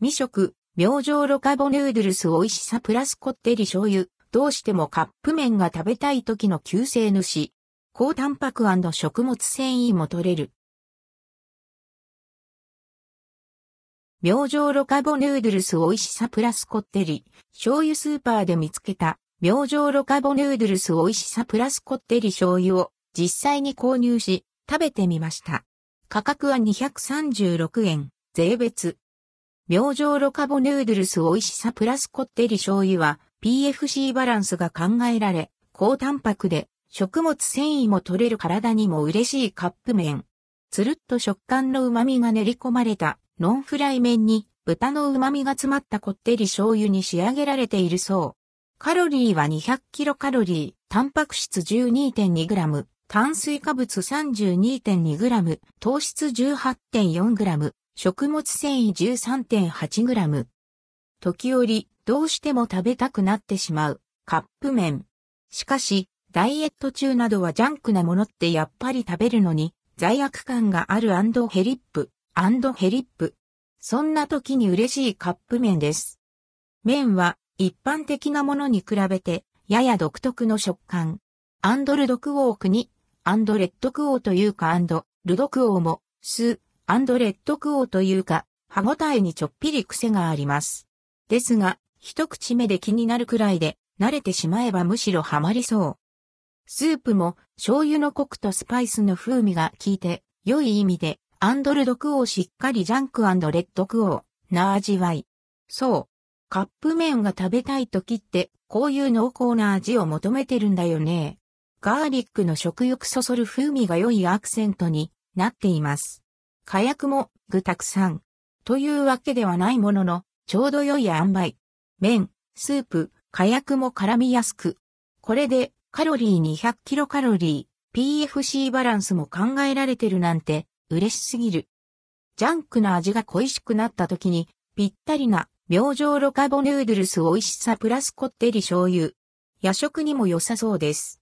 未食、明星ロカボヌードルス美味しさプラスこってり醤油。どうしてもカップ麺が食べたい時の救世主。高タンパク食物繊維も取れる。明星ロカボヌードルス美味しさプラスこってり。醤油スーパーで見つけた。明星ロカボヌードルス美味しさプラスこってり醤油を実際に購入し食べてみました。価格は236円、税別。明星ロカボヌードルス美味しさプラスこってり醤油は PFC バランスが考えられ、高タンパクで食物繊維も取れる体にも嬉しいカップ麺。つるっと食感の旨味が練り込まれたノンフライ麺に豚の旨味が詰まったこってり醤油に仕上げられているそう。カロリーは200キロカロリー、タンパク質 12.2g、炭水化物 32.2g、糖質 18.4g、食物繊維 13.8g。時折、どうしても食べたくなってしまう、カップ麺。しかし、ダイエット中などはジャンクなものってやっぱり食べるのに、罪悪感があるヘリップ、ヘリップ。そんな時に嬉しいカップ麺です。麺は一般的なものに比べて、やや独特の食感。アンドルドクオークに、アンドレッドクオーというかアンド、ルドクオーも、ス、アンドレッドクオーというか、歯ごたえにちょっぴり癖があります。ですが、一口目で気になるくらいで、慣れてしまえばむしろハマりそう。スープも醤油のコクとスパイスの風味が効いて、良い意味で、アンドルドクオーしっかりジャンクレッドクオーな味わい。そう。カップ麺が食べたい時って、こういう濃厚な味を求めてるんだよね。ガーリックの食欲そそる風味が良いアクセントになっています。火薬も具たくさん。というわけではないものの、ちょうど良い塩梅。麺、スープ、火薬も絡みやすく。これでカロリー200キロカロリー、PFC バランスも考えられてるなんて嬉しすぎる。ジャンクな味が恋しくなった時にぴったりな明星ロカボヌードルス美味しさプラスこってり醤油。夜食にも良さそうです。